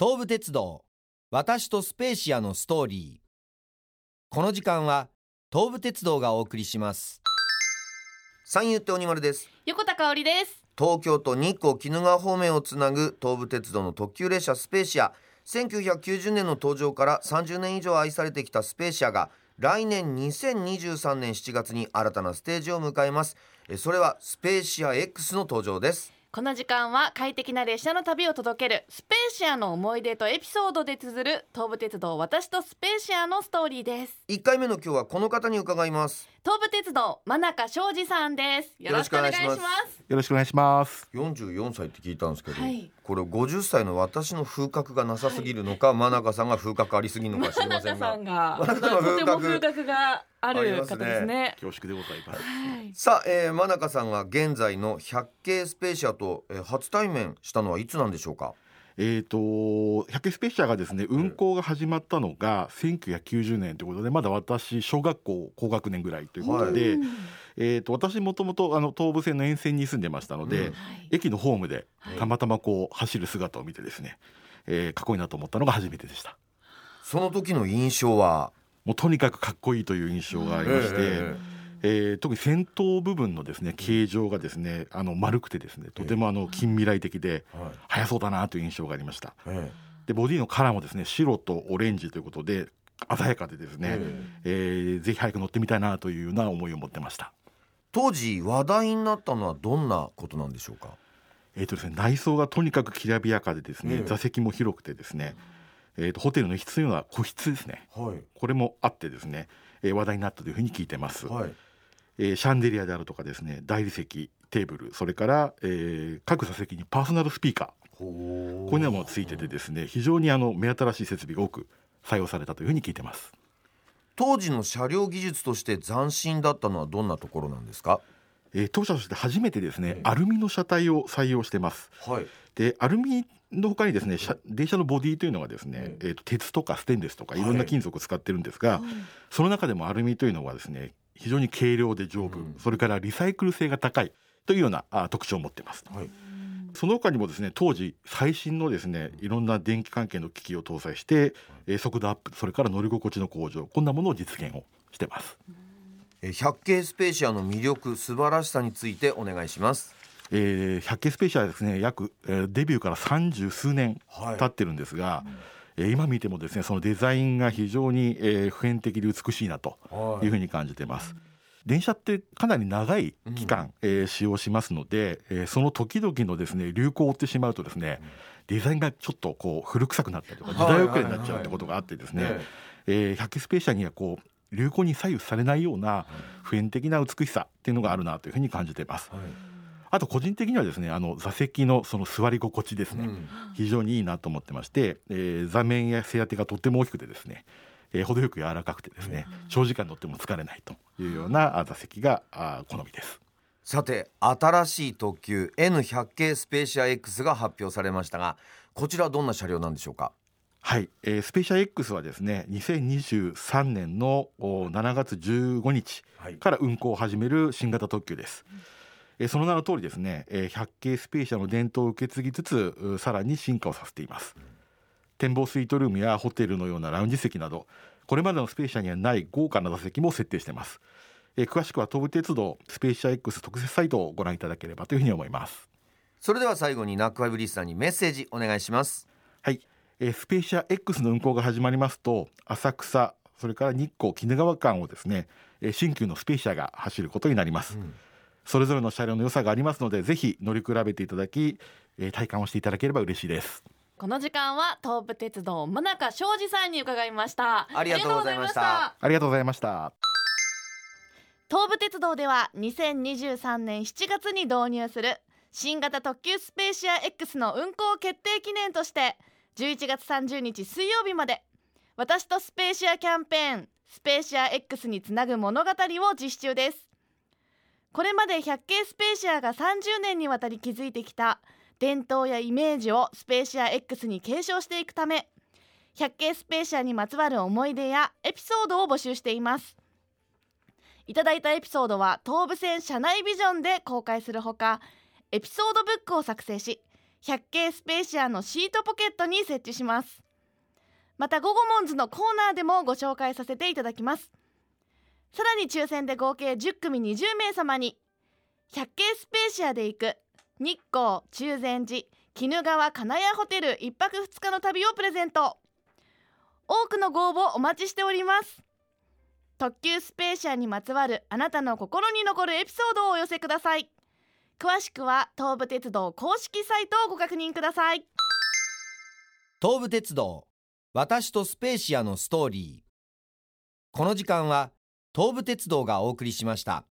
東武鉄道私とスペーシアのストーリー。この時間は東武鉄道がお送りします。三遊亭鬼丸です。横田香織です。東京都日光鬼怒川方面をつなぐ東武鉄道の特急列車スペーシア。1990年の登場から30年以上愛されてきたスペーシアが来年2023年7月に新たなステージを迎えます。えそれはスペーシア X の登場ですこの時間は快適な列車の旅を届けるスペーシアの思い出とエピソードで綴る東武鉄道私とスペーシアのストーリーです。1回目の今日はこの方に伺います。東武鉄道真中庄司さんです。よろしくお願いします。よろしくお願いしまよろしくお願いします。44歳って聞いたんですけど、はい。これ50歳の私の風格がなさすぎるのか、真中さんが風格ありすぎるのか知りませんが。真中さんが。真中さんは風格。とても風格があるますね。方ですね。恐縮でございます。はい。さあ、えー、真中さんが現在の百景スペーシアと、えー、初対面したのはいつなんでしょうか？えっ、と百景スペーシアがですね運行が始まったのが1990年ということでまだ私小学校高学年ぐらいということで、うんえっ、と私もともとあの東武線の沿線に住んでましたので、うん。はい。駅のホームではい。たまたまこう走る姿を見てですね、えーかっこいいなと思ったのが初めてでした。その時の印象は？もうとにかくかっこいいという印象がありまして、えええー特に先頭部分のですね形状がですねあの丸くてですねとてもあの近未来的ではい。速そうだなという印象がありました。えでボディのカラーもですね白とオレンジということで鮮やかでですね、え。えーぜひ早く乗ってみたいなというような思いを持ってました。当時話題になったのはどんなことなんでしょうか？えーとですね、内装がとにかくきらびやかでですね、ええ。座席も広くてですね、えーとホテルの一室のような個室ですね。はい。これもあってですね、えー話題になったというふうに聞いてます、はい。えーシャンデリアであるとかですね大理石テーブルそれから、えー各座席にパーソナルスピーカー。ほこういうのもついててですね非常にあの目新しい設備が多く採用されたというふうに聞いてます。当時の車両技術として斬新だったのはどんなところなんですか？えー当社として初めてですね、ええアルミの車体を採用してます。はい。でアルミの他にですね車電車のボディというのはですね、えーと鉄とかステンレスとかい。ろんな金属を使ってるんですが、その中でもアルミというのはですね非常に軽量で丈夫、うん。それからリサイクル性が高い。というようなあ特徴を持ってます。はい。その他にもですね当時最新のですねいろんな電気関係の機器を搭載して、えー速度アップそれから乗り心地の向上こんなものを実現をしてます。えー百景スペーシアの魅力素晴らしさについてお願いします。えー、百景スペーシアはですね約、えーデビューから三十数年はい。経ってるんですが、えー今見てもですねそのデザインが非常に、えー普遍的で美しいなとはい。いうふうに感じてます。電車ってかなり長い期間、えー使用しますので、えーその時々のですね流行を追ってしまうとですねデザインがちょっとこう古臭くなったりとか時代遅れになっちゃうってことがあってですね、え。えー百景スペーシアにはこう流行に左右されないような普遍的な美しさっていうのがあるなというふうに感じています。はい。あと個人的にはですねあの座席のその座り心地ですね、うん。非常にいいなと思ってまして、えー座面や背当てがとっても大きくてですね、えー程よく柔らかくてですね、長時間乗っても疲れないというようなあ座席があ好みです。さて新しい特急 N100 系スペーシア X が発表されましたがこちらはどんな車両なんでしょうか？はい、えースペーシア X はですね2023年のお7月15日はいから運行を始める新型特急です。えーその名の通りですね、えー百景スペーシアの伝統を受け継ぎつつうさらに進化をさせています。展望スイートルームやホテルのようなラウンジ席などこれまでのスペーシアにはない豪華な座席も設定しています。えー詳しくは東武鉄道スペーシア X 特設サイトをご覧いただければというふうに思います。それでは最後にナックファイブリスナーにメッセージお願いしますはい、えースペーシア X の運行が始まりますと浅草それから日光鬼怒川間をですね、えー新旧のスペーシアが走ることになります、ん。それぞれの車両の良さがありますのでぜひ乗り比べていただき、えー体感をしていただければ嬉しいです。この時間は東武鉄道真中庄司さんに伺いました。ありがとうございました。ありがとうございました。ありがとうございました。東武鉄道では2023年7月に導入する新型特急スペーシア X の運行決定記念として11月30日水曜日まで。私とスペーシアキャンペーンスペーシア X につなぐ物語を実施中です。これまで100系スペーシアが30年にわたり築いてきた伝統やイメージをスペーシア X に継承していくため100系スペーシアにまつわる思い出やエピソードを募集しています。いただいたエピソードは東武線車内ビジョンで公開するほかエピソードブックを作成し百景スペーシアのシートポケットに設置します。また午後モンズのコーナーでもご紹介させていただきます。さらに抽選で合計10組20名様に百景スペーシアで行く日光中禅寺鬼怒川金谷ホテル1泊2日の旅をプレゼント。多くのご応募お待ちしております。特急スペーシアにまつわるあなたの心に残るエピソードをお寄せください。詳しくは東武鉄道公式サイトをご確認ください。東武鉄道私とスペーシアのストーリー。この時間は東武鉄道がお送りしました。